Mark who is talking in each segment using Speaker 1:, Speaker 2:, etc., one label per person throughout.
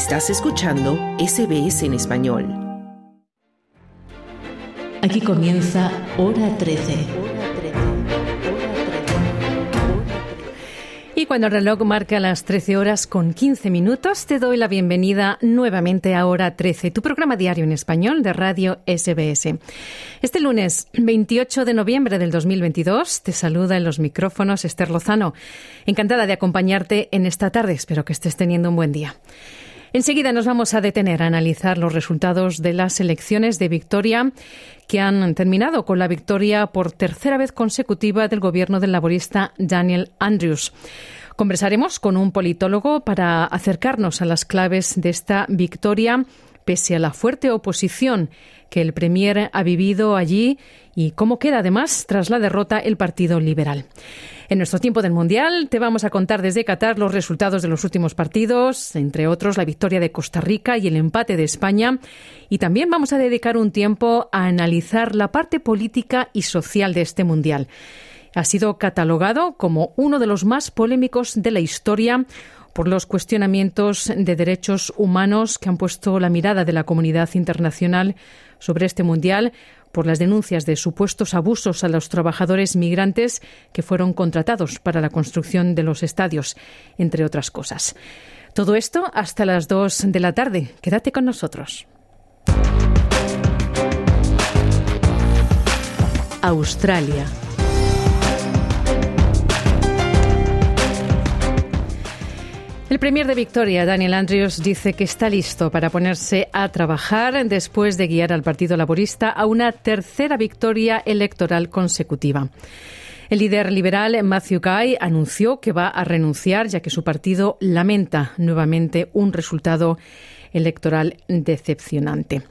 Speaker 1: Estás escuchando SBS en español.
Speaker 2: Aquí comienza Hora 13.
Speaker 3: Y cuando el reloj marca las 13 horas con 15 minutos, te doy la bienvenida nuevamente a Hora 13, tu programa diario en español de Radio SBS. Este lunes 28 de noviembre del 2022 te saluda en los micrófonos Esther Lozano. Encantada de acompañarte en esta tarde. Espero que estés teniendo un buen día. Enseguida nos vamos a detener a analizar los resultados de las elecciones de Victoria que han terminado con la victoria por tercera vez consecutiva del gobierno del laborista Daniel Andrews. Conversaremos con un politólogo para acercarnos a las claves de esta victoria pese a la fuerte oposición que el Premier ha vivido allí y cómo queda además tras la derrota el Partido Liberal. En nuestro tiempo del Mundial te vamos a contar desde Qatar los resultados de los últimos partidos, entre otros la victoria de Costa Rica y el empate de España. Y también vamos a dedicar un tiempo a analizar la parte política y social de este Mundial. Ha sido catalogado como uno de los más polémicos de la historia por los cuestionamientos de derechos humanos que han puesto la mirada de la comunidad internacional sobre este mundial, por las denuncias de supuestos abusos a los trabajadores migrantes que fueron contratados para la construcción de los estadios, entre otras cosas. Todo esto hasta las dos de la tarde. Quédate con nosotros.
Speaker 2: Australia.
Speaker 3: El premier de Victoria, Daniel Andrews, dice que está listo para ponerse a trabajar después de guiar al Partido Laborista a una tercera victoria electoral consecutiva. El líder liberal Matthew Guy anunció que va a renunciar ya que su partido lamenta nuevamente un resultado electoral decepcionante.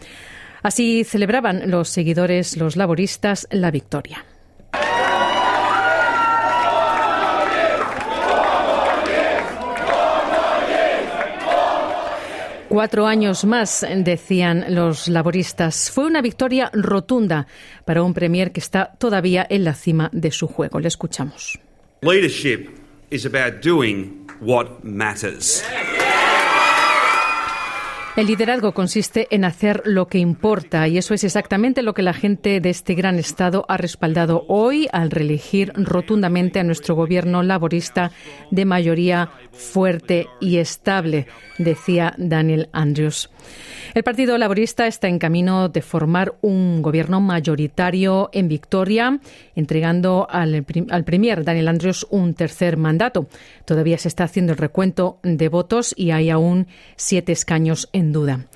Speaker 3: Así celebraban los seguidores, los laboristas, la victoria. Cuatro años más, decían los laboristas. Fue una victoria rotunda para un premier que está todavía en la cima de su juego. Le escuchamos.
Speaker 4: Leadership is about doing what matters.
Speaker 3: El liderazgo consiste en hacer lo que importa y eso es exactamente lo que la gente de este gran Estado ha respaldado hoy al reelegir rotundamente a nuestro gobierno laborista de mayoría fuerte y estable, decía Daniel Andrews. El Partido Laborista está en camino de formar un gobierno mayoritario en Victoria, entregando al, al, Premier Daniel Andrews un tercer mandato. Todavía se está haciendo el recuento de votos y hay aún siete escaños en duda.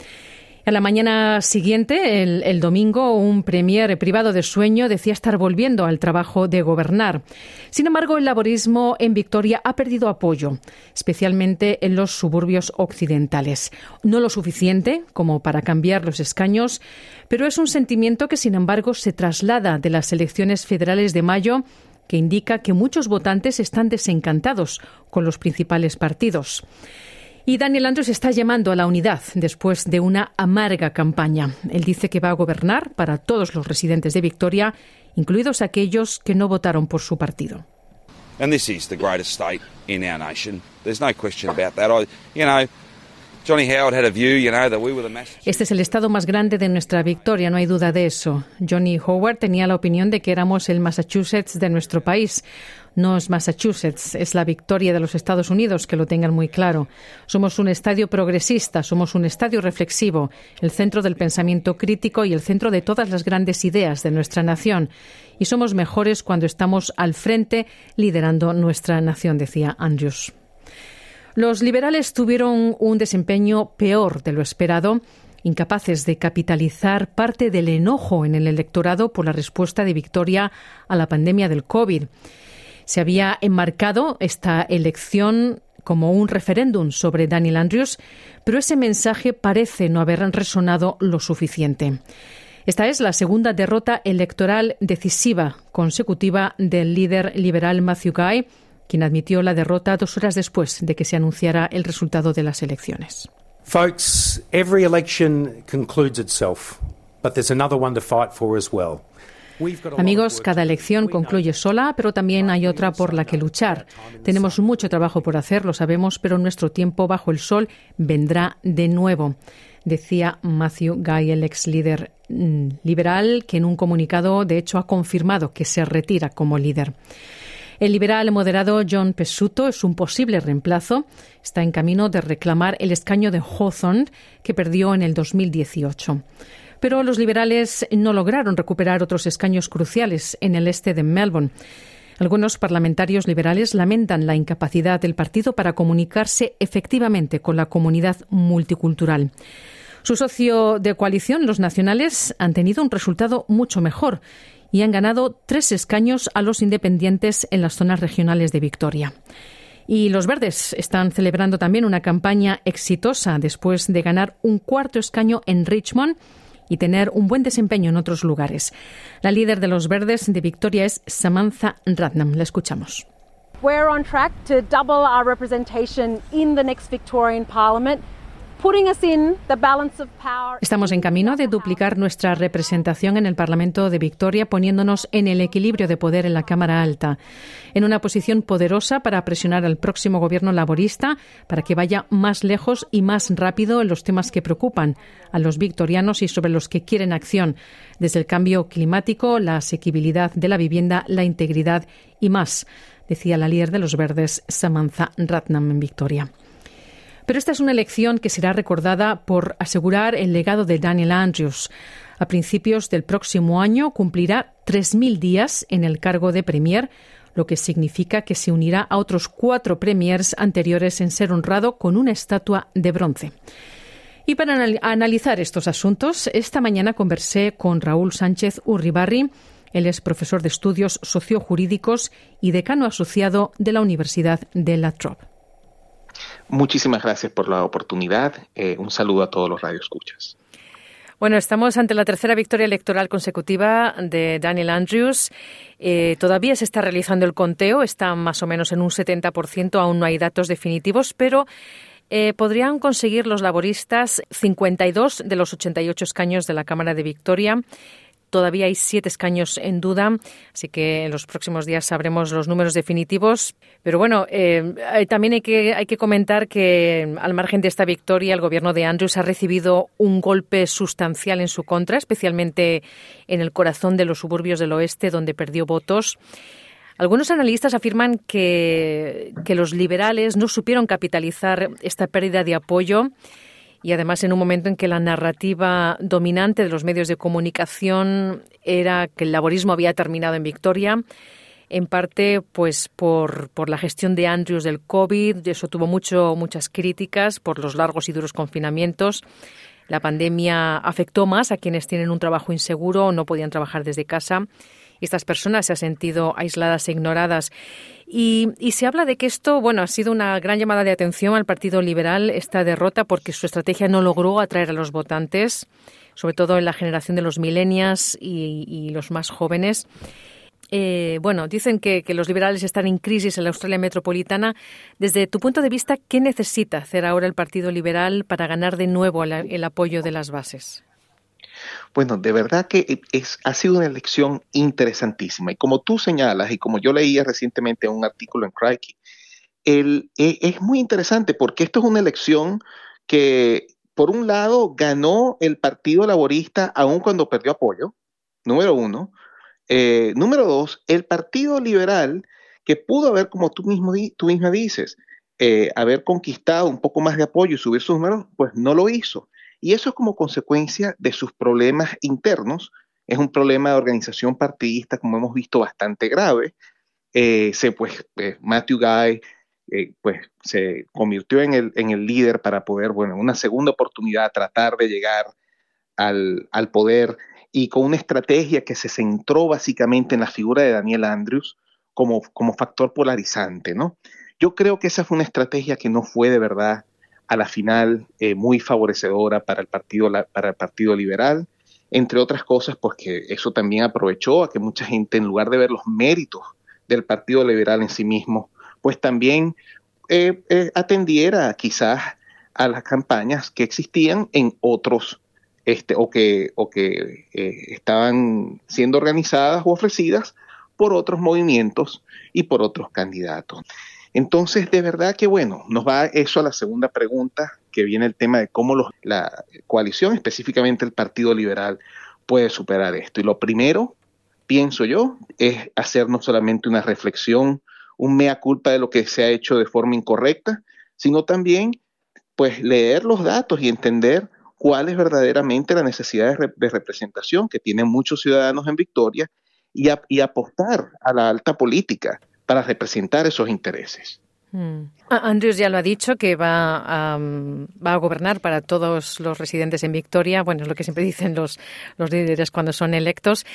Speaker 3: A la mañana siguiente, el, domingo, un premier privado de sueño decía estar volviendo al trabajo de gobernar. Sin embargo, el laborismo en Victoria ha perdido apoyo, especialmente en los suburbios occidentales. No lo suficiente como para cambiar los escaños, pero es un sentimiento que, sin embargo, se traslada de las elecciones federales de mayo que indica que muchos votantes están desencantados con los principales partidos. Y Daniel Andrews está llamando a la unidad después de una amarga campaña. Él dice que va a gobernar para todos los residentes de Victoria, incluidos aquellos que no votaron por su partido.
Speaker 4: And this is the greatest state in our nation. There's no question about that. I, you know,
Speaker 3: Este es el estado más grande de nuestra victoria, no hay duda de eso. Johnny Howard tenía la opinión de que éramos el Massachusetts de nuestro país no es Massachusetts, es la victoria de los Estados Unidos, que lo tengan muy claro. Somos un estadio progresista, somos un estadio reflexivo, el centro del pensamiento crítico y el centro de todas las grandes ideas de nuestra nación. Y somos mejores cuando estamos al frente liderando nuestra nación, decía Andrews. Los liberales tuvieron un desempeño peor de lo esperado incapaces de capitalizar parte del enojo en el electorado por la respuesta de Victoria a la pandemia del COVID. Se había enmarcado esta elección como un referéndum sobre Daniel Andrews, pero ese mensaje parece no haber resonado lo suficiente. Esta es la segunda derrota electoral decisiva consecutiva del líder liberal Matthew Guy, quien admitió la derrota dos horas después de que se anunciara el resultado de las elecciones.
Speaker 5: Folks, every election concludes itself, but there's another one to fight for as well.
Speaker 3: Amigos, cada elección concluye sola, pero también hay otra por la que luchar. Tenemos mucho trabajo por hacer, lo sabemos, pero nuestro tiempo bajo el sol vendrá de nuevo decía Matthew Guy, el ex líder mm, liberal, que en un comunicado, de hecho, ha confirmado que se retira como líder. El liberal moderado John Pesuto es un posible reemplazo. Está en camino de reclamar el escaño de Hawthorne que perdió en el 2018. Pero los liberales no lograron recuperar otros escaños cruciales en el este de Melbourne. Algunos parlamentarios liberales lamentan la incapacidad del partido para comunicarse efectivamente con la comunidad multicultural. Su socio de coalición, los nacionales, han tenido un resultado mucho mejor y han ganado tres escaños a los independientes en las zonas regionales de Victoria. Y los verdes están celebrando también una campaña exitosa después de ganar un cuarto escaño en Richmond y tener un buen desempeño en otros lugares. La líder de los verdes de Victoria es Samantha Ratnam. La escuchamos.
Speaker 5: We're on track to double our representation in the next Victorian Parliament.
Speaker 3: Estamos en camino de duplicar nuestra representación en el Parlamento de Victoria, poniéndonos en el equilibrio de poder en la Cámara Alta, en una posición poderosa para presionar al próximo gobierno laborista para que vaya más lejos y más rápido en los temas que preocupan a los victorianos y sobre los que quieren acción, desde el cambio climático, la asequibilidad de la vivienda, la integridad y más, decía la líder de los verdes, Samantha Ratnam, en Victoria. Pero esta es una elección que será recordada por asegurar el legado de Daniel Andrews. A principios del próximo año cumplirá 3.000 días en el cargo de Premier, lo que significa que se unirá a otros cuatro Premiers anteriores en ser honrado con una estatua de bronce. Y para analizar estos asuntos, esta mañana conversé con Raúl Sánchez Urribarri. Él es profesor de estudios sociojurídicos y decano asociado de la Universidad de La Trobe.
Speaker 6: Muchísimas gracias por la oportunidad. Eh, un saludo a todos los radioescuchas.
Speaker 3: Bueno, estamos ante la tercera victoria electoral consecutiva de Daniel Andrews. Eh, todavía se está realizando el conteo, está más o menos en un 70%, aún no hay datos definitivos, pero eh, podrían conseguir los laboristas 52 de los 88 escaños de la Cámara de Victoria. Todavía hay siete escaños en duda, así que en los próximos días sabremos los números definitivos. Pero bueno, eh, también hay que, hay que comentar que al margen de esta victoria, el gobierno de Andrews ha recibido un golpe sustancial en su contra, especialmente en el corazón de los suburbios del oeste, donde perdió votos. Algunos analistas afirman que, que los liberales no supieron capitalizar esta pérdida de apoyo y además en un momento en que la narrativa dominante de los medios de comunicación era que el laborismo había terminado en Victoria, en parte pues por, por la gestión de Andrews del COVID, eso tuvo mucho, muchas críticas por los largos y duros confinamientos. La pandemia afectó más a quienes tienen un trabajo inseguro no podían trabajar desde casa estas personas se han sentido aisladas e ignoradas. Y, se habla de que esto, bueno, ha sido una gran llamada de atención al Partido Liberal, esta derrota, porque su estrategia no logró atraer a los votantes, sobre todo en la generación de los millennials y, los más jóvenes. Eh, bueno, dicen que, los liberales están en crisis en la Australia metropolitana. Desde tu punto de vista, ¿qué necesita hacer ahora el Partido Liberal para ganar de nuevo el apoyo de las bases?
Speaker 6: Bueno, de verdad que es, ha sido una elección interesantísima. Y como tú señalas, y como yo leía recientemente un artículo en Crikey, e, es muy interesante porque esto es una elección que, por un lado, ganó el Partido Laborista aun cuando perdió apoyo, número uno. Eh, número dos, el Partido Liberal, que pudo haber, como tú, mismo, tú misma dices, eh, haber conquistado un poco más de apoyo y subir sus números, pues no lo hizo. Y eso es como consecuencia de sus problemas internos. Es un problema de organización partidista, como hemos visto, bastante grave. Eh, se, pues, eh, Matthew Guy eh, pues, se convirtió en el, en el, líder para poder, bueno, una segunda oportunidad, tratar de llegar al, al poder y con una estrategia que se centró básicamente en la figura de Daniel Andrews como, como factor polarizante, ¿no? Yo creo que esa fue una estrategia que no fue de verdad a la final eh, muy favorecedora para el, partido, para el Partido Liberal, entre otras cosas porque eso también aprovechó a que mucha gente, en lugar de ver los méritos del Partido Liberal en sí mismo, pues también eh, eh, atendiera quizás a las campañas que existían en otros este, o que, o que estaban siendo organizadas o ofrecidas por otros movimientos y por otros candidatos. Entonces, de verdad que bueno, nos va eso a la segunda pregunta, que viene el tema de cómo la coalición, específicamente el Partido Liberal, puede superar esto. Y lo primero, pienso yo, es hacer no solamente una reflexión, un mea culpa de lo que se ha hecho de forma incorrecta, sino también pues leer los datos y entender cuál es verdaderamente la necesidad de, representación que tienen muchos ciudadanos en Victoria y apostar a la alta política para representar esos intereses.
Speaker 3: Mm. Andrews ya lo ha dicho, que va a, va a gobernar para todos los residentes en Victoria. Bueno, es lo que siempre dicen los, líderes cuando son electos.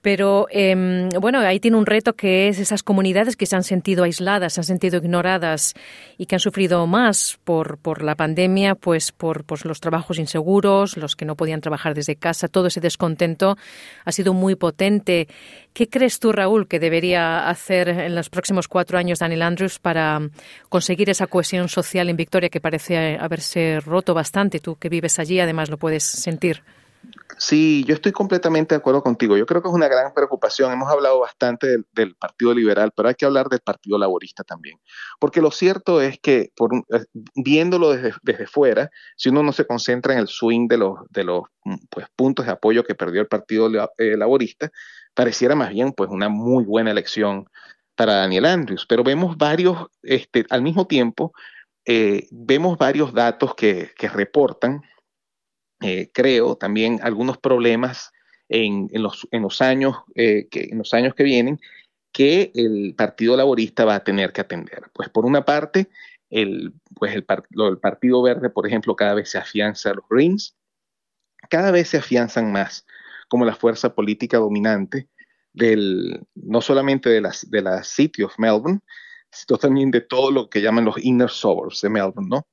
Speaker 3: Pero, em, bueno, ahí tiene un reto que es esas comunidades que se han sentido aisladas, se han sentido ignoradas y que han sufrido más por, la pandemia, pues por los trabajos inseguros, los que no podían trabajar desde casa. Todo ese descontento ha sido muy potente. ¿Qué crees tú, Raúl, que debería hacer en los próximos cuatro años Daniel Andrews para conseguir esa cohesión social en Victoria que parece haberse roto bastante? Tú que vives allí, además, lo puedes sentir.
Speaker 6: Sí, yo estoy completamente de acuerdo contigo. Yo creo que es una gran preocupación. Hemos hablado bastante del, Partido Liberal, pero hay que hablar del Partido Laborista también. Porque lo cierto es que, por, eh, viéndolo desde, fuera, si uno no se concentra en el swing de los, de los pues, puntos de apoyo que perdió el Partido eh, Laborista, pareciera más bien pues una muy buena elección para Daniel Andrews, pero vemos varios, este, al mismo tiempo, eh, vemos varios datos que, reportan, eh, creo, también algunos problemas en, los, en, los, años, eh, que, en los años que vienen que el Partido Laborista va a tener que atender. Pues por una parte, el, pues el, el Partido Verde, por ejemplo, cada vez se afianza, los Greens, cada vez se afianzan más como la fuerza política dominante del, no solamente de, las, de la City of Melbourne, sino también de todo lo que llaman los inner suburbs de Melbourne, ¿no?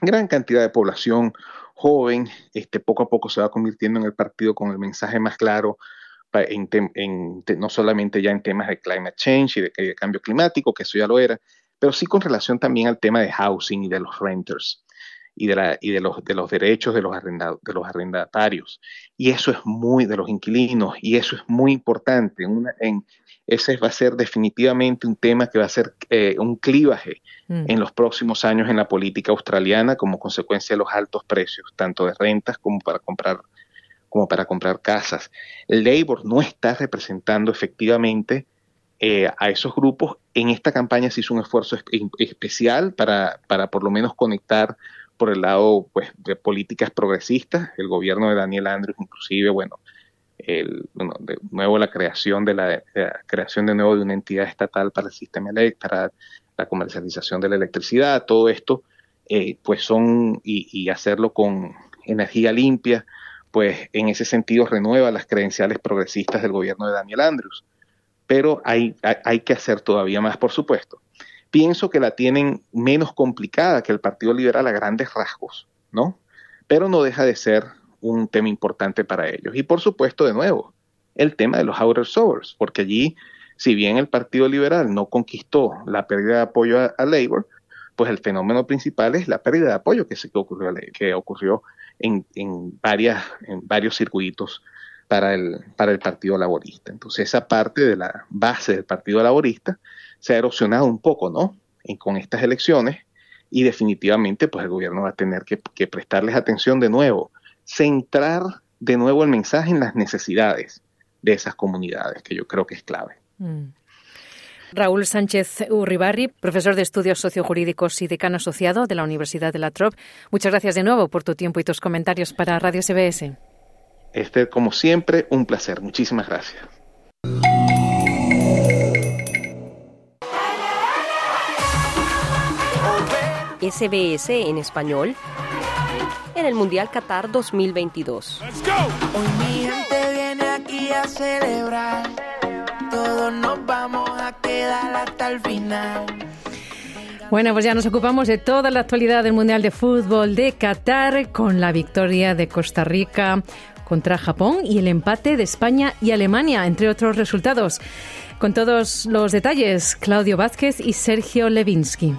Speaker 6: Gran cantidad de población joven, este, poco a poco se va convirtiendo en el partido con el mensaje más claro, en, no solamente ya en temas de climate change y de, de, cambio climático, que eso ya lo era, pero sí con relación también al tema de housing y de los renters y de, la, y de, los, de los derechos de los, de los arrendatarios. Y eso es muy de los inquilinos y eso es muy importante. en, ese va a ser definitivamente un tema que va a ser eh, un clivaje mm. en los próximos años en la política australiana como consecuencia de los altos precios, tanto de rentas como para comprar como para comprar casas. El Labour no está representando efectivamente eh, a esos grupos. En esta campaña se hizo un esfuerzo especial para, para por lo menos conectar por el lado pues, de políticas progresistas, el gobierno de Daniel Andrews, inclusive, bueno, el, de nuevo la creación de la, creación de nuevo de una entidad estatal para el sistema para la comercialización de la electricidad, todo esto, eh, pues son, y, hacerlo con energía limpia, pues en ese sentido renueva las credenciales progresistas del gobierno de Daniel Andrews. Pero hay, hay que hacer todavía más, por supuesto pienso que la tienen menos complicada que el Partido Liberal a grandes rasgos, ¿no? Pero no deja de ser un tema importante para ellos. Y por supuesto, de nuevo, el tema de los outer suburbs, porque allí, si bien el Partido Liberal no conquistó la pérdida de apoyo a, Labour, pues el fenómeno principal es la pérdida de apoyo que, se, que ocurrió, que ocurrió en, en, varias, en varios circuitos para el, para el Partido Laborista. Entonces, esa parte de la base del Partido Laborista se ha erosionado un poco, ¿no? con estas elecciones y definitivamente pues el gobierno va a tener que, prestarles atención de nuevo, centrar de nuevo el mensaje en las necesidades de esas comunidades, que yo creo que es clave. Mm.
Speaker 3: Raúl Sánchez Urribarri, profesor de estudios sociojurídicos y decano asociado de la Universidad de la Trop. Muchas gracias de nuevo por tu tiempo y tus comentarios para Radio SBS.
Speaker 6: Este, como siempre, un placer. Muchísimas gracias.
Speaker 2: SBS en español en el Mundial Qatar 2022. Hoy mi gente viene aquí a celebrar.
Speaker 3: Todos nos vamos a quedar hasta el final. Bueno, pues ya nos ocupamos de toda la actualidad del Mundial de Fútbol de Qatar con la victoria de Costa Rica contra Japón y el empate de España y Alemania, entre otros resultados. Con todos los detalles, Claudio Vázquez y Sergio Levinsky.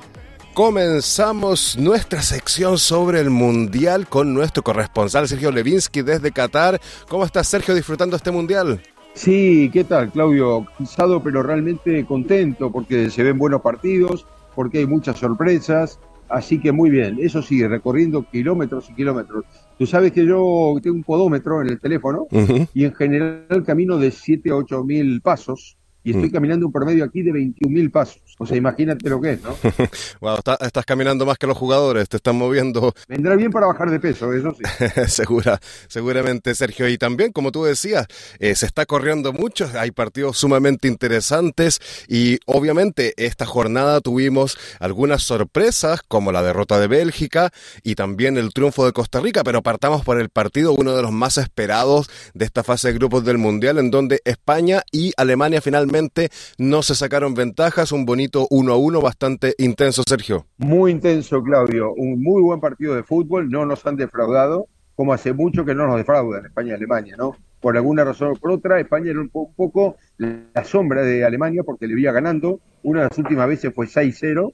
Speaker 7: Comenzamos nuestra sección sobre el Mundial con nuestro corresponsal Sergio Levinsky desde Qatar. ¿Cómo estás, Sergio, disfrutando este Mundial?
Speaker 8: Sí, ¿qué tal, Claudio? Cansado, pero realmente contento porque se ven buenos partidos, porque hay muchas sorpresas. Así que muy bien, eso sí, recorriendo kilómetros y kilómetros. Tú sabes que yo tengo un podómetro en el teléfono y en general camino de 7 a 8 mil pasos y estoy mm. caminando un promedio aquí de 21 mil pasos. O sea, imagínate lo que es, ¿no?
Speaker 7: wow, estás caminando más que los jugadores, te están moviendo.
Speaker 8: Vendrá bien para bajar de peso, eso sí.
Speaker 7: Segura, seguramente, Sergio. Y también, como tú decías, eh, se está corriendo mucho, hay partidos sumamente interesantes y obviamente esta jornada tuvimos algunas sorpresas, como la derrota de Bélgica y también el triunfo de Costa Rica, pero partamos por el partido, uno de los más esperados de esta fase de grupos del Mundial, en donde España y Alemania finalmente no se sacaron ventajas, un bonito uno a uno bastante intenso, Sergio.
Speaker 8: Muy intenso, Claudio. Un muy buen partido de fútbol. No nos han defraudado, como hace mucho que no nos defraudan España y Alemania, ¿no? Por alguna razón o por otra, España era un, poco la sombra de Alemania porque le iba ganando. Una de las últimas veces fue 6-0,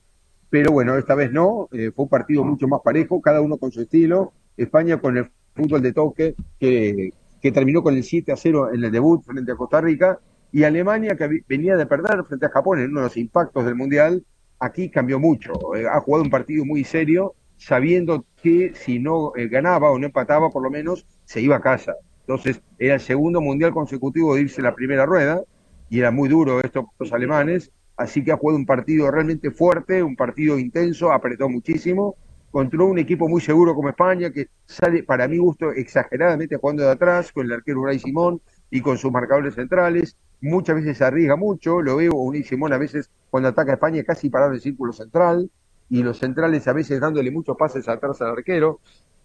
Speaker 8: pero bueno, esta vez no. Eh, fue un partido mucho más parejo, cada uno con su estilo. España con el fútbol de toque que, terminó con el 7 0 en el debut frente a Costa Rica y Alemania, que venía de perder frente a Japón en uno de los impactos del Mundial, aquí cambió mucho. Eh, ha jugado un partido muy serio, sabiendo que si no eh, ganaba o no empataba, por lo menos se iba a casa. Entonces, era el segundo Mundial consecutivo de irse la primera rueda, y era muy duro esto los alemanes, así que ha jugado un partido realmente fuerte, un partido intenso, apretó muchísimo, contra un equipo muy seguro como España, que sale, para mi gusto, exageradamente jugando de atrás, con el arquero Uray Simón y con sus marcadores centrales, muchas veces se arriesga mucho, lo veo un Simón a veces cuando ataca a España casi parado el círculo central, y los centrales a veces dándole muchos pases atrás al arquero.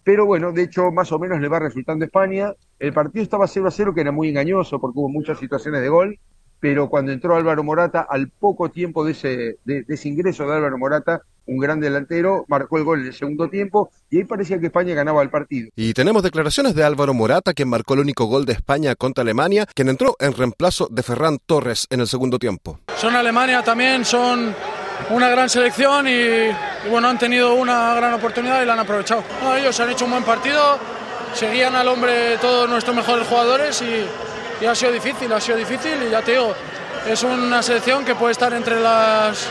Speaker 8: Pero bueno, de hecho, más o menos le va resultando España. El partido estaba 0 a 0, que era muy engañoso porque hubo muchas situaciones de gol, pero cuando entró Álvaro Morata, al poco tiempo de ese, de ese ingreso de Álvaro Morata, un gran delantero, marcó el gol en el segundo tiempo y ahí parecía que España ganaba el partido.
Speaker 7: Y tenemos declaraciones de Álvaro Morata, quien marcó el único gol de España contra Alemania, quien entró en reemplazo de Ferran Torres en el segundo tiempo.
Speaker 9: Son Alemania también, son una gran selección y, bueno, han tenido una gran oportunidad y la han aprovechado. ellos han hecho un buen partido, seguían al hombre todos nuestros mejores jugadores y, y ha sido difícil, ha sido difícil y ya te digo, es una selección que puede estar entre las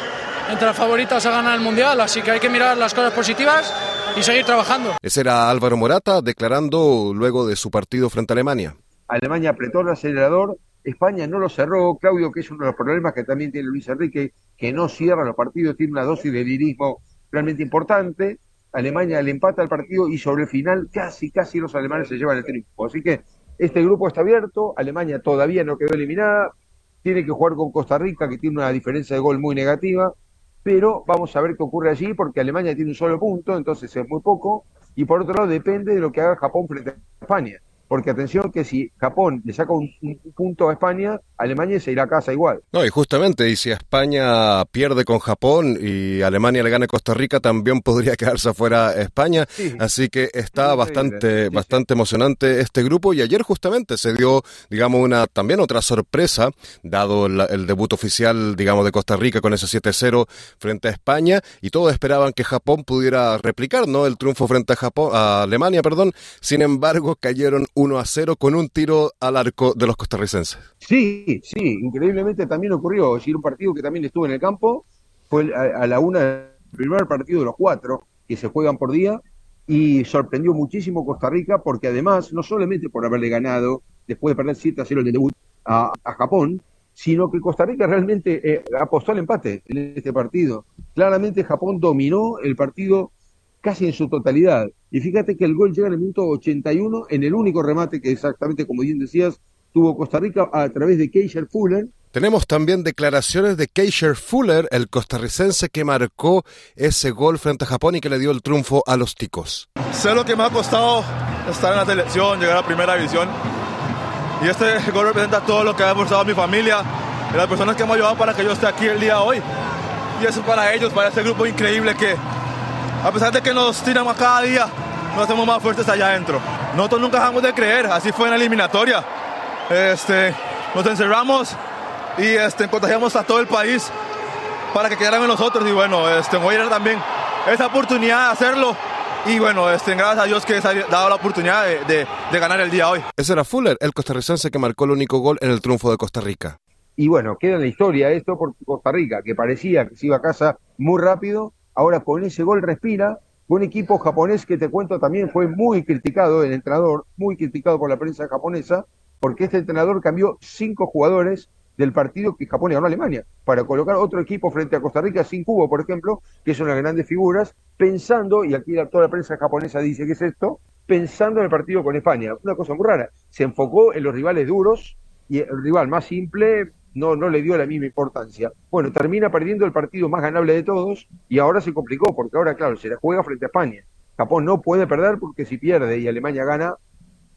Speaker 9: entre las favoritas a ganar el Mundial, así que hay que mirar las cosas positivas y seguir trabajando.
Speaker 7: Ese era Álvaro Morata declarando luego de su partido frente a Alemania.
Speaker 8: Alemania apretó el acelerador, España no lo cerró, Claudio, que es uno de los problemas que también tiene Luis Enrique, que no cierra los partidos, tiene una dosis de lirismo realmente importante. Alemania le empata el partido y sobre el final casi, casi los alemanes se llevan el triunfo. Así que este grupo está abierto, Alemania todavía no quedó eliminada, tiene que jugar con Costa Rica, que tiene una diferencia de gol muy negativa, pero vamos a ver qué ocurre allí porque Alemania tiene un solo punto, entonces es muy poco, y por otro lado depende de lo que haga Japón frente a España. Porque atención que si Japón le saca un, punto a España, Alemania se irá a casa igual.
Speaker 7: No, y justamente, y si España pierde con Japón y Alemania le gana a Costa Rica, también podría quedarse afuera España. Así que está bastante, bastante emocionante este grupo. Y ayer justamente se dio, digamos, una también otra sorpresa, dado el, debut oficial, digamos, de Costa Rica con ese 7-0 frente a España. Y todos esperaban que Japón pudiera replicar, ¿no? El triunfo frente a Japón, a Alemania, perdón. Sin embargo, cayeron 1 a 0 con un tiro al arco de los costarricenses.
Speaker 8: Sí, sí, increíblemente también ocurrió. Es decir, un partido que también estuvo en el campo, fue a, la una del primer partido de los cuatro que se juegan por día y sorprendió muchísimo Costa Rica porque además, no solamente por haberle ganado después de perder 7 a 0 el debut a, Japón, sino que Costa Rica realmente eh, apostó al empate en este partido. Claramente Japón dominó el partido casi en su totalidad. Y fíjate que el gol llega en el minuto 81 en el único remate que exactamente, como bien decías, tuvo Costa Rica a través de Keisher Fuller.
Speaker 7: Tenemos también declaraciones de Keisher Fuller, el costarricense que marcó ese gol frente a Japón y que le dio el triunfo a los ticos.
Speaker 10: Sé lo que me ha costado estar en la selección, llegar a primera división. Y este gol representa todo lo que ha esforzado mi familia y las personas que me han ayudado para que yo esté aquí el día de hoy. Y eso para ellos, para este grupo increíble que a pesar de que nos tiramos cada día, nos hacemos más fuertes allá adentro. Nosotros nunca dejamos de creer, así fue en la eliminatoria. Este, nos encerramos y este, contagiamos a todo el país para que quedaran en nosotros y bueno, este, voy a ir también esa oportunidad de hacerlo. Y bueno, este, gracias a Dios que ha dado la oportunidad de, de ganar el día hoy.
Speaker 7: Ese era Fuller, el costarricense que marcó el único gol en el triunfo de Costa Rica.
Speaker 8: Y bueno, queda en la historia esto por Costa Rica, que parecía que se iba a casa muy rápido, ahora con ese gol respira, un equipo japonés que te cuento también fue muy criticado, el entrenador, muy criticado por la prensa japonesa, porque este entrenador cambió cinco jugadores del partido que Japón ganó a Alemania, para colocar otro equipo frente a Costa Rica sin Cubo, por ejemplo, que son las grandes figuras, pensando, y aquí toda la prensa japonesa dice que es esto, pensando en el partido con España. Una cosa muy rara, se enfocó en los rivales duros y el rival más simple no, no le dio la misma importancia. Bueno, termina perdiendo el partido más ganable de todos y ahora se complicó, porque ahora, claro, se la juega frente a España. Japón no puede perder porque si pierde y Alemania gana,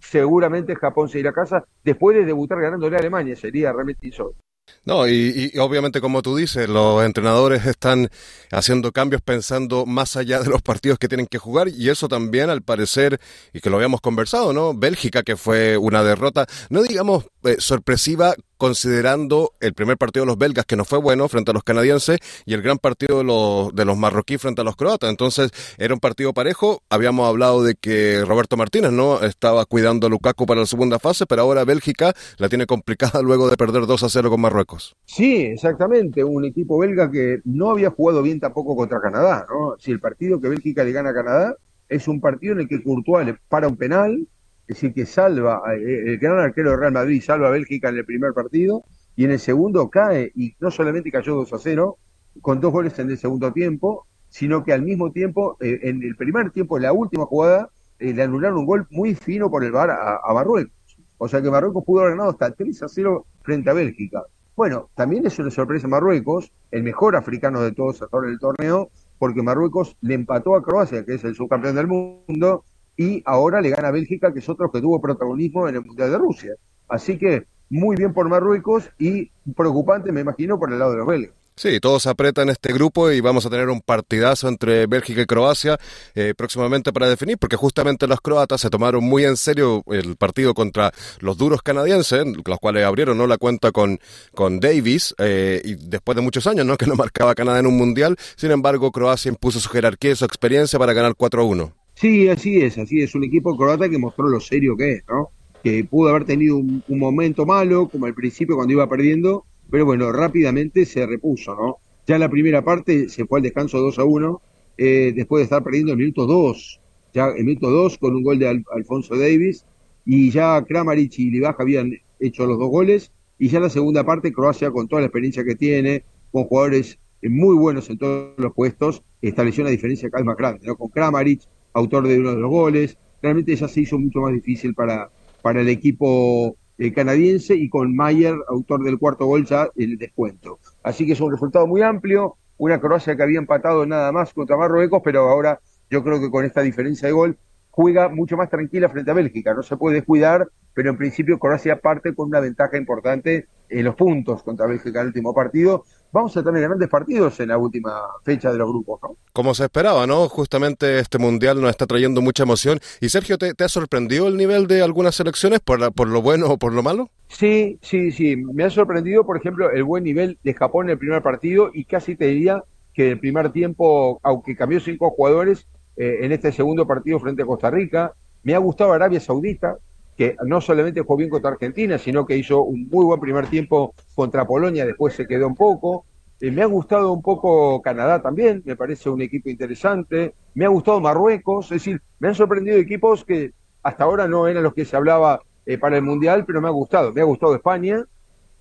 Speaker 8: seguramente Japón se irá a casa después de debutar ganándole a Alemania. Sería realmente insólito.
Speaker 7: No, y, obviamente como tú dices, los entrenadores están haciendo cambios pensando más allá de los partidos que tienen que jugar y eso también al parecer, y que lo habíamos conversado, ¿no? Bélgica, que fue una derrota, no digamos eh, sorpresiva considerando el primer partido de los belgas que no fue bueno frente a los canadienses y el gran partido de los, de los marroquíes frente a los croatas. Entonces era un partido parejo. Habíamos hablado de que Roberto Martínez no estaba cuidando a Lukaku para la segunda fase, pero ahora Bélgica la tiene complicada luego de perder 2 a 0 con Marruecos.
Speaker 8: Sí, exactamente. Un equipo belga que no había jugado bien tampoco contra Canadá. ¿no? Si el partido que Bélgica le gana a Canadá es un partido en el que Courtois le para un penal decir, que salva, eh, el gran arquero de Real Madrid salva a Bélgica en el primer partido y en el segundo cae, y no solamente cayó 2 a 0, con dos goles en el segundo tiempo, sino que al mismo tiempo, eh, en el primer tiempo, en la última jugada, eh, le anularon un gol muy fino por el VAR a, Marruecos. O sea que Marruecos pudo haber ganado hasta 3 a 0 frente a Bélgica. Bueno, también es una sorpresa Marruecos, el mejor africano de todos hasta ahora en el torneo, porque Marruecos le empató a Croacia, que es el subcampeón del mundo, y ahora le gana a Bélgica, que es otro que tuvo protagonismo en el Mundial de Rusia. Así que muy bien por Marruecos y preocupante, me imagino, por el lado de los belgas.
Speaker 7: Sí, todos apretan este grupo y vamos a tener un partidazo entre Bélgica y Croacia eh, próximamente para definir, porque justamente los croatas se tomaron muy en serio el partido contra los duros canadienses, los cuales abrieron ¿no? la cuenta con, con Davis, eh, y después de muchos años ¿no? que no marcaba Canadá en un mundial, sin embargo Croacia impuso su jerarquía y su experiencia para ganar 4-1.
Speaker 8: Sí, así es, así es. Un equipo croata que mostró lo serio que es, ¿no? Que pudo haber tenido un, momento malo, como al principio cuando iba perdiendo, pero bueno, rápidamente se repuso, ¿no? Ya en la primera parte se fue al descanso 2 a 1, eh, después de estar perdiendo el minuto 2, ya el minuto 2 con un gol de Alfonso Davis, y ya Kramaric y Libaja habían hecho los dos goles, y ya en la segunda parte Croacia, con toda la experiencia que tiene, con jugadores muy buenos en todos los puestos, estableció una diferencia cada vez más grande, ¿no? Con Kramaric, autor de uno de los goles. Realmente ya se hizo mucho más difícil para, para el equipo eh, canadiense y con Mayer, autor del cuarto gol, ya el descuento. Así que es un resultado muy amplio, una Croacia que había empatado nada más contra Marruecos, pero ahora yo creo que con esta diferencia de gol juega mucho más tranquila frente a Bélgica. No se puede descuidar, pero en principio Croacia parte con una ventaja importante en los puntos contra Bélgica en el último partido vamos a tener grandes partidos en la última fecha de los grupos, ¿no?
Speaker 7: Como se esperaba, ¿no? Justamente este Mundial nos está trayendo mucha emoción. ¿Y Sergio, te, ha sorprendido el nivel de algunas selecciones por, por lo bueno o por lo malo?
Speaker 8: Sí, sí, sí. Me ha sorprendido, por ejemplo, el buen nivel de Japón en el primer partido y casi te diría que el primer tiempo, aunque cambió cinco jugadores, eh, en este segundo partido frente a Costa Rica, me ha gustado Arabia Saudita, que no solamente jugó bien contra Argentina, sino que hizo un muy buen primer tiempo contra Polonia, después se quedó un poco. Eh, me ha gustado un poco Canadá también, me parece un equipo interesante. Me ha gustado Marruecos, es decir, me han sorprendido equipos que hasta ahora no eran los que se hablaba eh, para el Mundial, pero me ha gustado. Me ha gustado España,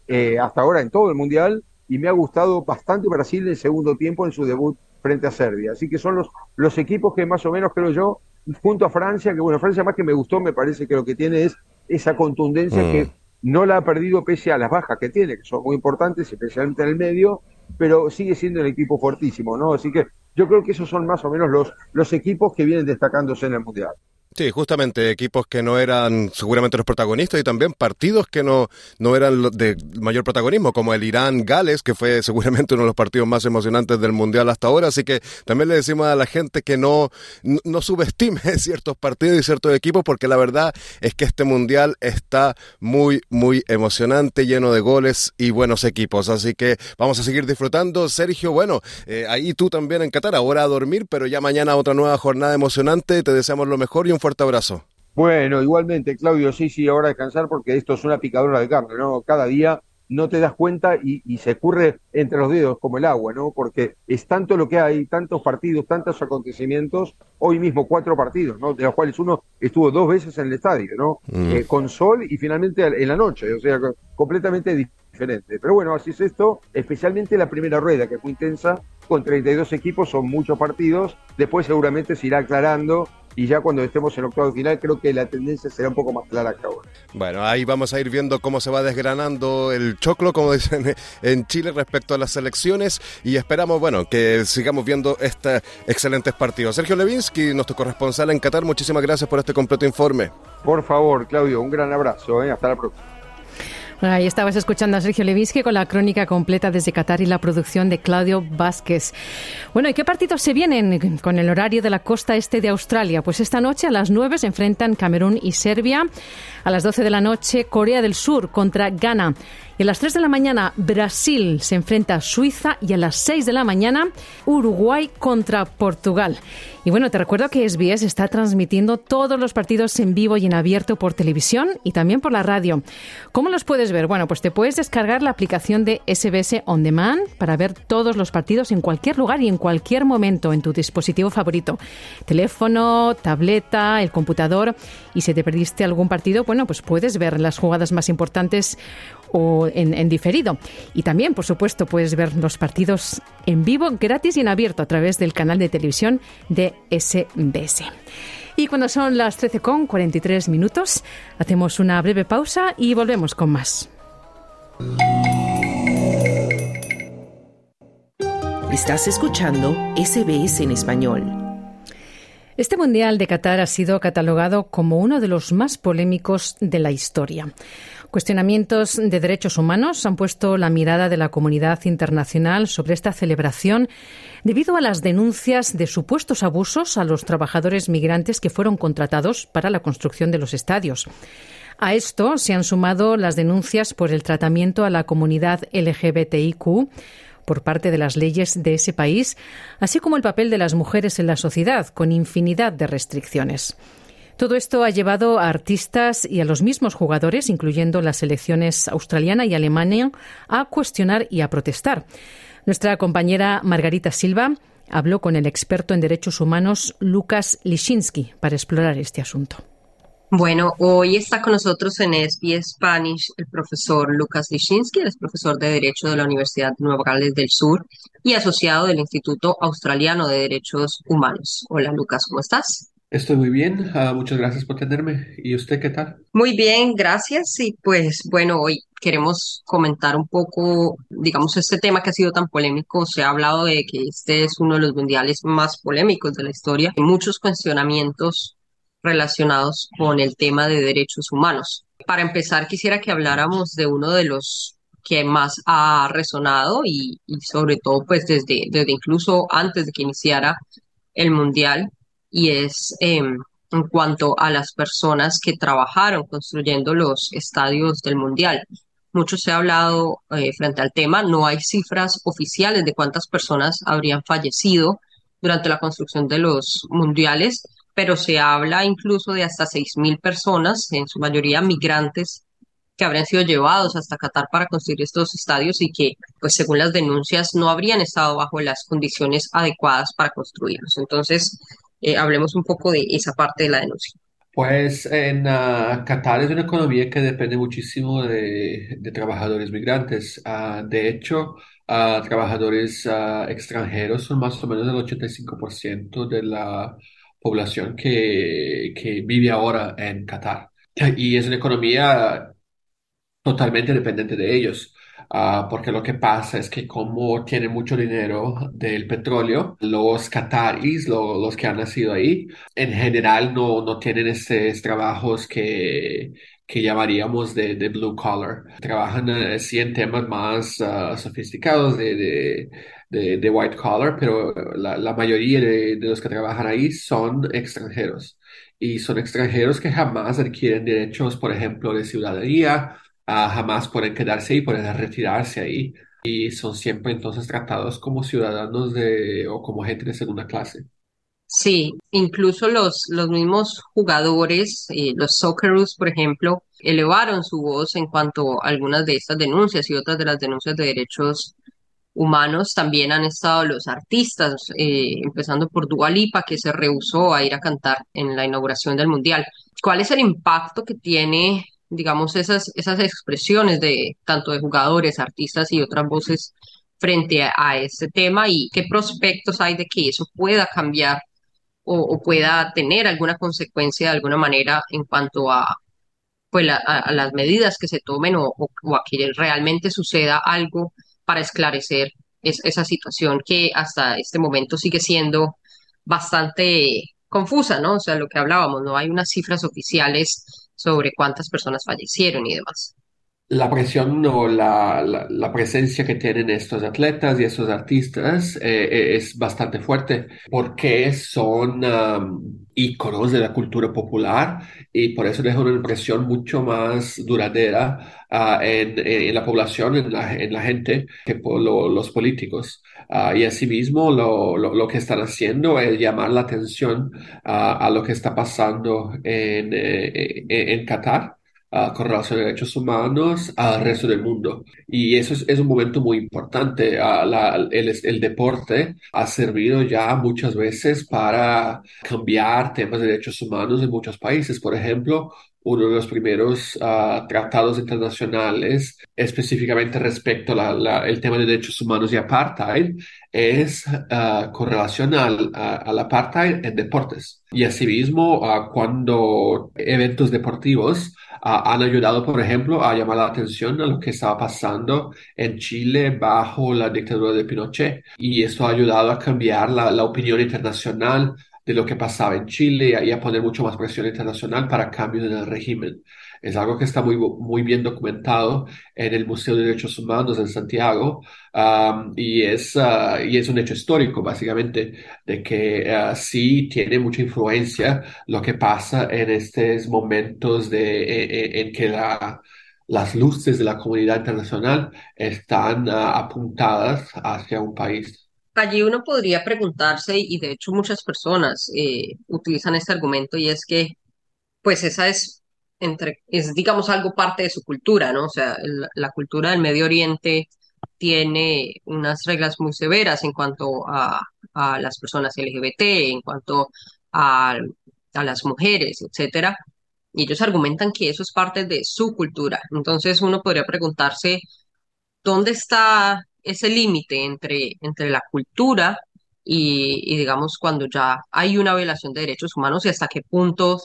Speaker 8: eh, hasta ahora en todo el Mundial, y me ha gustado bastante Brasil en el segundo tiempo en su debut frente a Serbia. Así que son los, los equipos que más o menos creo yo junto a Francia, que bueno, Francia más que me gustó, me parece que lo que tiene es esa contundencia que mm. no la ha perdido pese a las bajas que tiene, que son muy importantes, especialmente en el medio, pero sigue siendo el equipo fuertísimo, ¿no? Así que yo creo que esos son más o menos los, los equipos que vienen destacándose en el Mundial.
Speaker 7: Sí, justamente equipos que no eran seguramente los protagonistas y también partidos que no, no eran de mayor protagonismo, como el Irán-Gales, que fue seguramente uno de los partidos más emocionantes del Mundial hasta ahora. Así que también le decimos a la gente que no, no, subestime ciertos partidos y ciertos equipos, porque la verdad es que este Mundial está muy, muy emocionante, lleno de goles y buenos equipos. Así que vamos a seguir disfrutando. Sergio, bueno, eh, ahí tú también en Qatar, ahora a dormir, pero ya mañana otra nueva jornada emocionante. Te deseamos lo mejor y un fuerte abrazo.
Speaker 8: Bueno, igualmente, Claudio, sí, sí, ahora descansar porque esto es una picadora de carne, ¿no? Cada día no te das cuenta y, y, se ocurre entre los dedos como el agua, ¿no? Porque es tanto lo que hay, tantos partidos, tantos acontecimientos, hoy mismo cuatro partidos, ¿no? De los cuales uno estuvo dos veces en el estadio, ¿no? Mm. Eh, con sol y finalmente en la noche, o sea, completamente diferente. Pero bueno, así es esto, especialmente la primera rueda, que fue intensa, con 32 equipos, son muchos partidos, después seguramente se irá aclarando y ya cuando estemos en octavo final creo que la tendencia será un poco más clara que ahora.
Speaker 7: Bueno, ahí vamos a ir viendo cómo se va desgranando el choclo, como dicen en Chile, respecto a las selecciones y esperamos, bueno, que sigamos viendo estos excelentes partidos. Sergio Levinsky, nuestro corresponsal en Qatar, muchísimas gracias por este completo informe.
Speaker 8: Por favor, Claudio, un gran abrazo, ¿eh? hasta la próxima.
Speaker 3: Ahí estabas escuchando a Sergio Levinsky con la crónica completa desde Qatar y la producción de Claudio Vázquez. Bueno, ¿y qué partidos se vienen con el horario de la costa este de Australia? Pues esta noche a las 9 se enfrentan Camerún y Serbia. A las 12 de la noche, Corea del Sur contra Ghana. A las 3 de la mañana, Brasil se enfrenta a Suiza. Y a las 6 de la mañana, Uruguay contra Portugal. Y bueno, te recuerdo que SBS está transmitiendo todos los partidos en vivo y en abierto por televisión y también por la radio. ¿Cómo los puedes ver? Bueno, pues te puedes descargar la aplicación de SBS On Demand para ver todos los partidos en cualquier lugar y en cualquier momento en tu dispositivo favorito. Teléfono, tableta, el computador. Y si te perdiste algún partido, bueno, pues puedes ver las jugadas más importantes o en, diferido. Y también, por supuesto, puedes ver los partidos en vivo, gratis y en abierto a través del canal de televisión de SBS. Y cuando son las 13 con 43 minutos, hacemos una breve pausa y volvemos con más.
Speaker 1: Estás escuchando SBS en español.
Speaker 3: Este Mundial de Qatar ha sido catalogado como uno de los más polémicos de la historia. Cuestionamientos de derechos humanos han puesto la mirada de la comunidad internacional sobre esta celebración debido a las denuncias de supuestos abusos a los trabajadores migrantes que fueron contratados para la construcción de los estadios. A esto se han sumado las denuncias por el tratamiento a la comunidad LGBTIQ por parte de las leyes de ese país, así como el papel de las mujeres en la sociedad, con infinidad de restricciones. Todo esto ha llevado a artistas y a los mismos jugadores, incluyendo las selecciones australiana y alemania, a cuestionar y a protestar. Nuestra compañera Margarita Silva habló con el experto en derechos humanos Lucas Lishinsky para explorar este asunto.
Speaker 2: Bueno, hoy está con nosotros en SBS Spanish el profesor Lucas Lishinsky, es profesor de Derecho de la Universidad de Nueva Gales del Sur y asociado del Instituto Australiano de Derechos Humanos. Hola Lucas, ¿cómo estás?
Speaker 11: Estoy muy bien, ah, muchas gracias por tenerme. ¿Y usted qué tal?
Speaker 2: Muy bien, gracias. Y pues bueno, hoy queremos comentar un poco, digamos, este tema que ha sido tan polémico. Se ha hablado de que este es uno de los mundiales más polémicos de la historia. Hay muchos cuestionamientos relacionados con el tema de derechos humanos. Para empezar, quisiera que habláramos de uno de los que más ha resonado y, y sobre todo pues desde, desde incluso antes de que iniciara el mundial y es em, en cuanto a las personas que trabajaron construyendo los estadios del Mundial. Mucho se ha hablado eh, frente al tema, no hay cifras oficiales de cuántas personas habrían fallecido durante la construcción de los mundiales, pero se habla incluso de hasta 6.000 personas, en su mayoría migrantes, que habrían sido llevados hasta Qatar para construir estos estadios y que, pues según las denuncias, no habrían estado bajo las condiciones adecuadas para construirlos. Entonces, eh, hablemos un poco de esa parte de la denuncia.
Speaker 11: Pues en uh, Qatar es una economía que depende muchísimo de, trabajadores migrantes. Uh, de hecho, uh, trabajadores extranjeros son más o menos el 85% de la población que, que vive ahora en Qatar. Y es una economía totalmente dependiente de ellos. Ah, porque lo que pasa es que como tiene mucho dinero del petróleo, los qataris, los que han nacido ahí, en general no, no tienen estos trabajos que, que llamaríamos de, de blue collar. Trabajan eh, sí en temas más ah, sofisticados de, de, de, white collar, pero la, la mayoría de, los que trabajan ahí son extranjeros. Y son extranjeros que jamás adquieren derechos, por ejemplo, de ciudadanía jamás pueden quedarse y pueden retirarse ahí y son siempre entonces tratados como ciudadanos de, o como gente de segunda clase.
Speaker 2: Sí, incluso los, los mismos jugadores, eh, los Socceroos, por ejemplo, elevaron su voz en cuanto a algunas de estas denuncias y otras de las denuncias de derechos humanos. También han estado los artistas, eh, empezando por Dua Lipa, que se rehusó a ir a cantar en la inauguración del Mundial. ¿Cuál es el impacto que tiene digamos, esas, esas expresiones de tanto de jugadores, artistas y otras voces frente a, este tema y qué prospectos hay de que eso pueda cambiar o, pueda tener alguna consecuencia de alguna manera en cuanto a, pues, a, las medidas que se tomen o, a que realmente suceda algo para esclarecer esa situación que hasta este momento sigue siendo bastante confusa, ¿no? O sea, lo que hablábamos, no hay unas cifras oficiales sobre cuántas personas fallecieron y demás.
Speaker 11: La presión o la, la, presencia que tienen estos atletas y estos artistas eh, eh, es bastante fuerte porque son um, íconos de la cultura popular y por eso dejan una impresión mucho más duradera uh, en, en, la población, en la, en la gente, que por los políticos. Uh, y asimismo lo, lo, lo, que están haciendo es llamar la atención uh, a lo que está pasando en, eh, en Qatar con relación a derechos humanos al resto del mundo. Y eso es, un momento muy importante. el, el, deporte ha servido ya muchas veces para cambiar temas de derechos humanos en muchos países. Por ejemplo, uno de los primeros ah, tratados internacionales específicamente respecto al tema de derechos humanos y apartheid es uh, con relación al, al, apartheid en deportes. Y asimismo, uh, cuando eventos deportivos han ayudado, por ejemplo, a llamar la atención a lo que estaba pasando en Chile bajo la dictadura de Pinochet. Y esto ha ayudado a cambiar la opinión internacional de lo que pasaba en Chile y a poner mucho más presión internacional para cambios en el régimen. Es algo que está muy, muy bien documentado en el Museo de Derechos Humanos en Santiago y, es, ah, y es un hecho histórico, básicamente, de que uh, sí tiene mucha influencia lo que pasa en estos momentos de, e, e, en, que la, las luces de la comunidad internacional están ah, apuntadas hacia un país.
Speaker 2: Allí uno podría preguntarse, y de hecho muchas personas eh, utilizan este argumento, y es que, pues esa es, entre, es digamos algo parte de su cultura, ¿no? O sea, la cultura del Medio Oriente tiene unas reglas muy severas en cuanto a, a las personas LGBT, en cuanto a, a las mujeres, etcétera. Y ellos argumentan que eso es parte de su cultura. Entonces uno podría preguntarse, ¿dónde está ese límite entre, entre la cultura y, digamos, cuando ya hay una violación de derechos humanos y hasta qué punto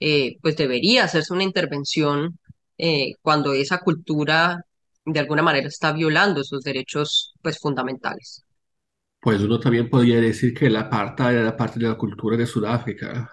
Speaker 2: eh, pues debería hacerse una intervención eh, cuando esa cultura de alguna manera está violando esos derechos pues fundamentales.
Speaker 11: Pues uno también podría decir que la parte era parte de la cultura de Sudáfrica.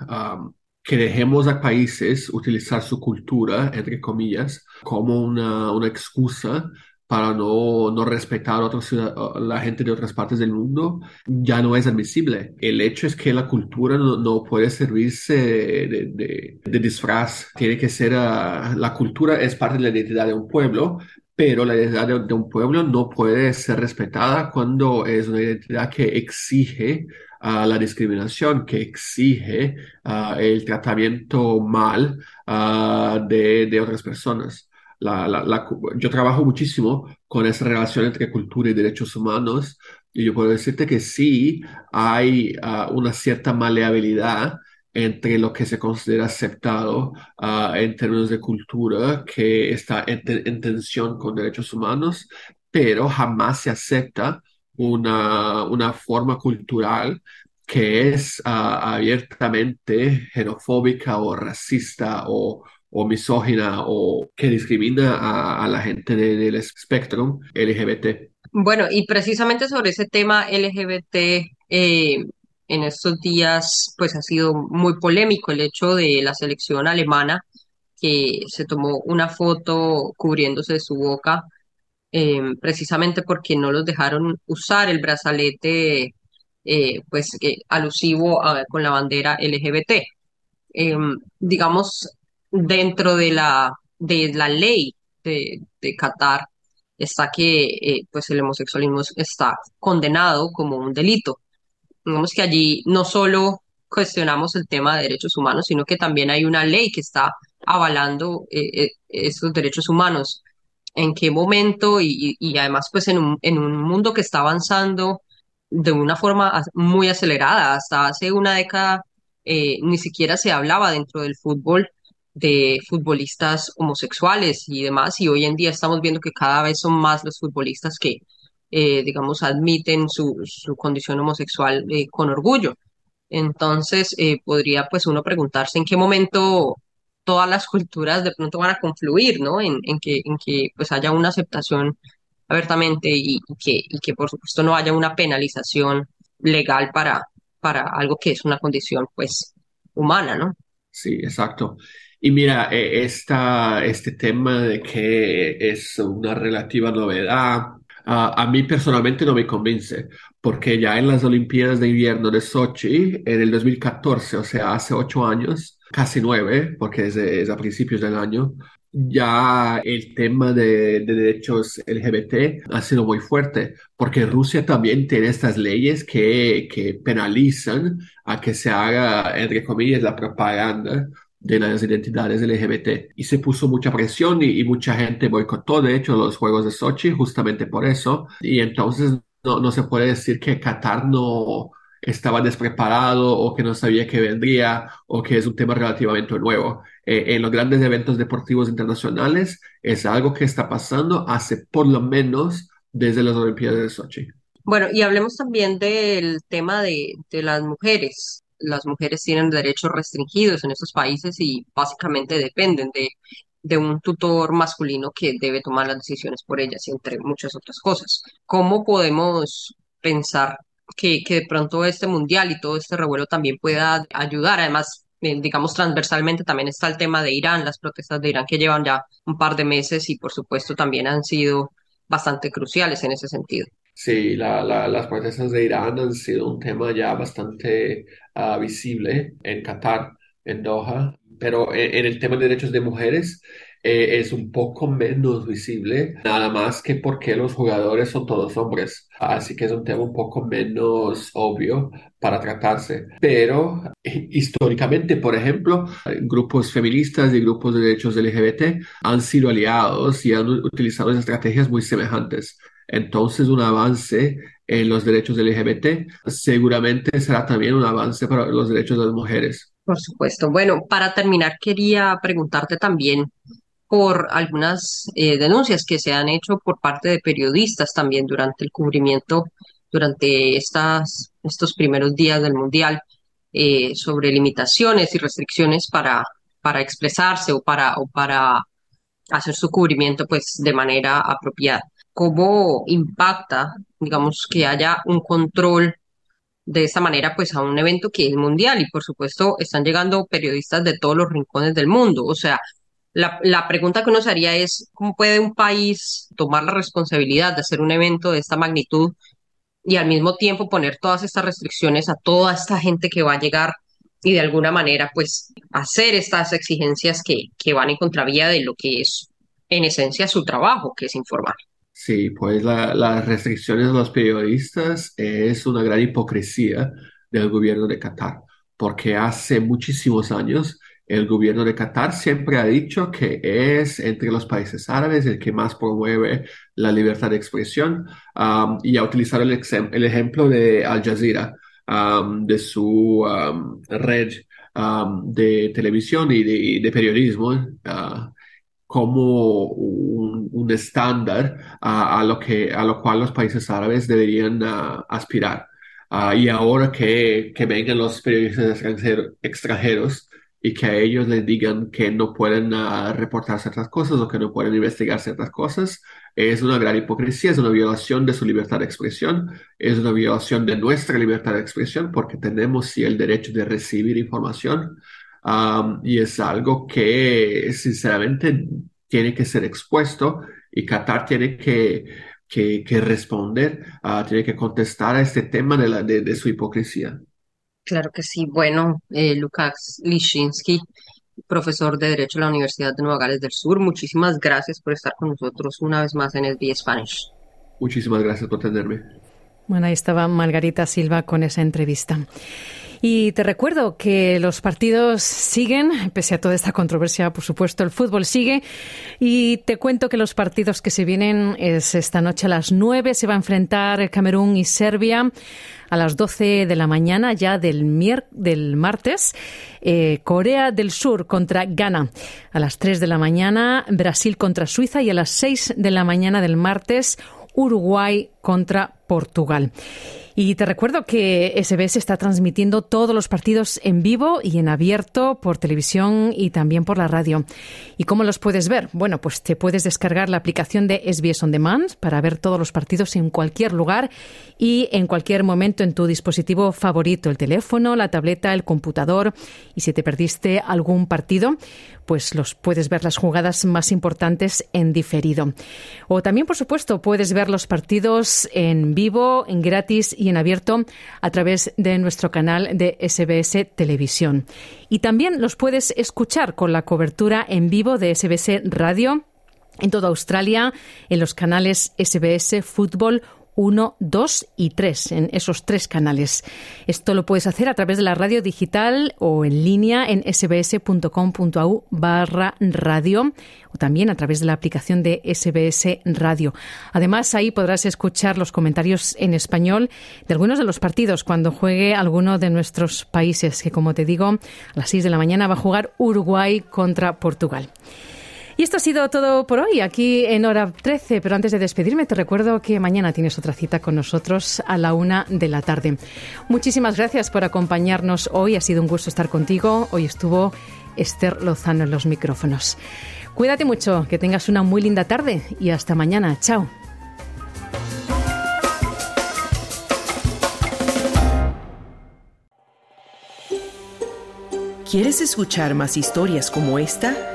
Speaker 11: que dejemos a países utilizar su cultura, entre comillas, como una, una excusa para no, no respetar a otros, la gente de otras partes del mundo, ya no es admisible. El hecho es que la cultura no, no puede servirse de, de, disfraz, tiene que ser, ah, la cultura es parte de la identidad de un pueblo, pero la identidad de, un pueblo no puede ser respetada cuando es una identidad que exige uh, la discriminación, que exige uh, el tratamiento mal uh, de, de otras personas yo trabajo muchísimo con esa relación entre cultura y derechos humanos y yo puedo decirte que sí hay ah, una cierta maleabilidad entre lo que se considera aceptado ah, en términos de cultura que está en, tensión con derechos humanos, pero jamás se acepta una, una forma cultural que es ah, abiertamente xenofóbica o racista o, o misógina o que discrimina a, la gente del espectro LGBT.
Speaker 2: Bueno, y precisamente sobre ese tema LGBT, eh, en estos días, pues ha sido muy polémico el hecho de la selección alemana que se tomó una foto cubriéndose su boca, eh, precisamente porque no los dejaron usar el brazalete, eh, pues alusivo con la bandera LGBT. Em, digamos, dentro de la, de la ley de, de Qatar está que eh, pues el homosexualismo está condenado como un delito. Digamos que allí no solo cuestionamos el tema de derechos humanos, sino que también hay una ley que está avalando eh, eh, estos derechos humanos. ¿En qué momento? Y, y, además, pues en un, en un mundo que está avanzando de una forma muy acelerada. Hasta hace una década ni siquiera se hablaba dentro del fútbol de futbolistas homosexuales y demás, y hoy en día estamos viendo que cada vez son más los futbolistas que, eh, digamos, admiten su, su condición homosexual eh, con orgullo. Entonces, eh, podría pues uno preguntarse en qué momento todas las culturas de pronto van a confluir, ¿no? En, en que, en que pues haya una aceptación abiertamente y, que, y que por supuesto no haya una penalización legal para, para algo que es una condición pues humana, ¿no?
Speaker 11: Sí, exacto. Y mira, eh, esta, este tema de que es una relativa novedad, a mí personalmente no me convence, porque ya en las Olimpiadas de Invierno de Sochi, en el 2014, o sea, hace ocho años, casi nueve, porque es, a principios del año, ya el tema de, de, derechos LGBT ha sido muy fuerte, porque Rusia también tiene estas leyes que, que penalizan a que se haga, entre comillas, la propaganda de las identidades LGBT. Y se puso mucha presión y, mucha gente boicotó, de hecho, los Juegos de Sochi justamente por eso. Y entonces no, no se puede decir que Qatar no estaba despreparado o que no sabía que vendría o que es un tema relativamente nuevo. Eh, en los grandes eventos deportivos internacionales es algo que está pasando hace por lo menos desde las Olimpiadas de Sochi.
Speaker 2: Bueno, y hablemos también del tema de, de las mujeres las mujeres tienen derechos restringidos en estos países y básicamente dependen de, de un tutor masculino que debe tomar las decisiones por ellas, entre muchas otras cosas. ¿Cómo podemos pensar que, que de pronto este mundial y todo este revuelo también pueda ayudar? Además, eh, digamos, transversalmente también está el tema de Irán, las protestas de Irán que llevan ya un par de meses y por supuesto también han sido bastante cruciales en ese sentido.
Speaker 11: Sí, la, la, las protestas de Irán han sido un tema ya bastante uh, visible en Qatar, en Doha, pero en, en, el tema de derechos de mujeres eh, es un poco menos visible, nada más que porque los jugadores son todos hombres, así que es un tema un poco menos obvio para tratarse. Pero históricamente, por ejemplo, grupos feministas y grupos de derechos LGBT han sido aliados y han utilizado estrategias muy semejantes. Entonces, un avance en los derechos LGBT seguramente será también un avance para los derechos de las mujeres.
Speaker 2: Por supuesto. Bueno, para terminar, quería preguntarte también por algunas eh, denuncias que se han hecho por parte de periodistas también durante el cubrimiento, durante estas, estos primeros días del Mundial, eh, sobre limitaciones y restricciones para, para expresarse o para, o para hacer su cubrimiento pues de manera apropiada cómo impacta, digamos, que haya un control de esa manera, pues a un evento que es mundial y por supuesto están llegando periodistas de todos los rincones del mundo. O sea, la, la pregunta que uno se haría es, ¿cómo puede un país tomar la responsabilidad de hacer un evento de esta magnitud y al mismo tiempo poner todas estas restricciones a toda esta gente que va a llegar y de alguna manera pues hacer estas exigencias que, que van en contravía de lo que es en esencia su trabajo, que es informar?
Speaker 11: Sí, pues las restricciones a los periodistas es una gran hipocresía del gobierno de Qatar, porque hace muchísimos años el gobierno de Qatar siempre ha dicho que es entre los países árabes el que más promueve la libertad de expresión um, y ha utilizado el, el, ejemplo de Al Jazeera, um, de su um, red de televisión y de, periodismo. Uh, como un, estándar a, lo que, a lo cual los países árabes deberían ah, aspirar. Ah, y ahora que, que, vengan los periodistas extranjeros y que a ellos les digan que no pueden uh, reportar ciertas cosas o que no pueden investigar ciertas cosas, es una gran hipocresía, es una violación de su libertad de expresión, es una violación de nuestra libertad de expresión porque tenemos sí el derecho de recibir información um, y es algo que sinceramente tiene que ser expuesto y Qatar tiene que, que, que responder, uh, tiene que contestar a este tema de, la, de, de su hipocresía.
Speaker 2: Claro que sí. Bueno, eh, Lukács Lishinsky, profesor de Derecho en la Universidad de Nueva Gales del Sur, muchísimas gracias por estar con nosotros una vez más en SBS Spanish.
Speaker 11: Muchísimas gracias por tenerme.
Speaker 3: Bueno, ahí estaba Margarita Silva con esa entrevista. Y te recuerdo que los partidos siguen, pese a toda esta controversia, por supuesto, el fútbol sigue. Y te cuento que los partidos que se vienen es esta noche a las 9 se va a enfrentar Camerún y Serbia. A las 12 de la mañana, ya del, del martes, eh, Corea del Sur contra Ghana. A las 3 de la mañana, Brasil contra Suiza. Y a las 6 de la mañana del martes, Uruguay contra Portugal. Y te recuerdo que SBS está transmitiendo todos los partidos en vivo y en abierto por televisión y también por la radio. ¿Y cómo los puedes ver? Bueno, pues te puedes descargar la aplicación de SBS On Demand para ver todos los partidos en cualquier lugar y en cualquier momento en tu dispositivo favorito, el teléfono, la tableta, el computador. Y si te perdiste algún partido, pues los puedes ver las jugadas más importantes en diferido. O también, por supuesto, puedes ver los partidos en vivo, en gratis y en abierto a través de nuestro canal de SBS Televisión. Y también los puedes escuchar con la cobertura en vivo de SBS Radio en toda Australia, en los canales SBS Fútbol 1, 2 y 3, en esos tres canales. Esto lo puedes hacer a través de la radio digital o en línea en sbs.com.au barra radio o también a través de la aplicación de SBS Radio. Además, ahí podrás escuchar los comentarios en español de algunos de los partidos cuando juegue alguno de nuestros países, que como te digo, a las 6 de la mañana va a jugar Uruguay contra Portugal. Y esto ha sido todo por hoy, aquí en hora 13. Pero antes de despedirme, te recuerdo que mañana tienes otra cita con nosotros a la una de la tarde. Muchísimas gracias por acompañarnos hoy. Ha sido un gusto estar contigo. Hoy estuvo Esther Lozano en los micrófonos. Cuídate mucho, que tengas una muy linda tarde y hasta mañana. Chao.
Speaker 1: ¿Quieres escuchar más historias como esta?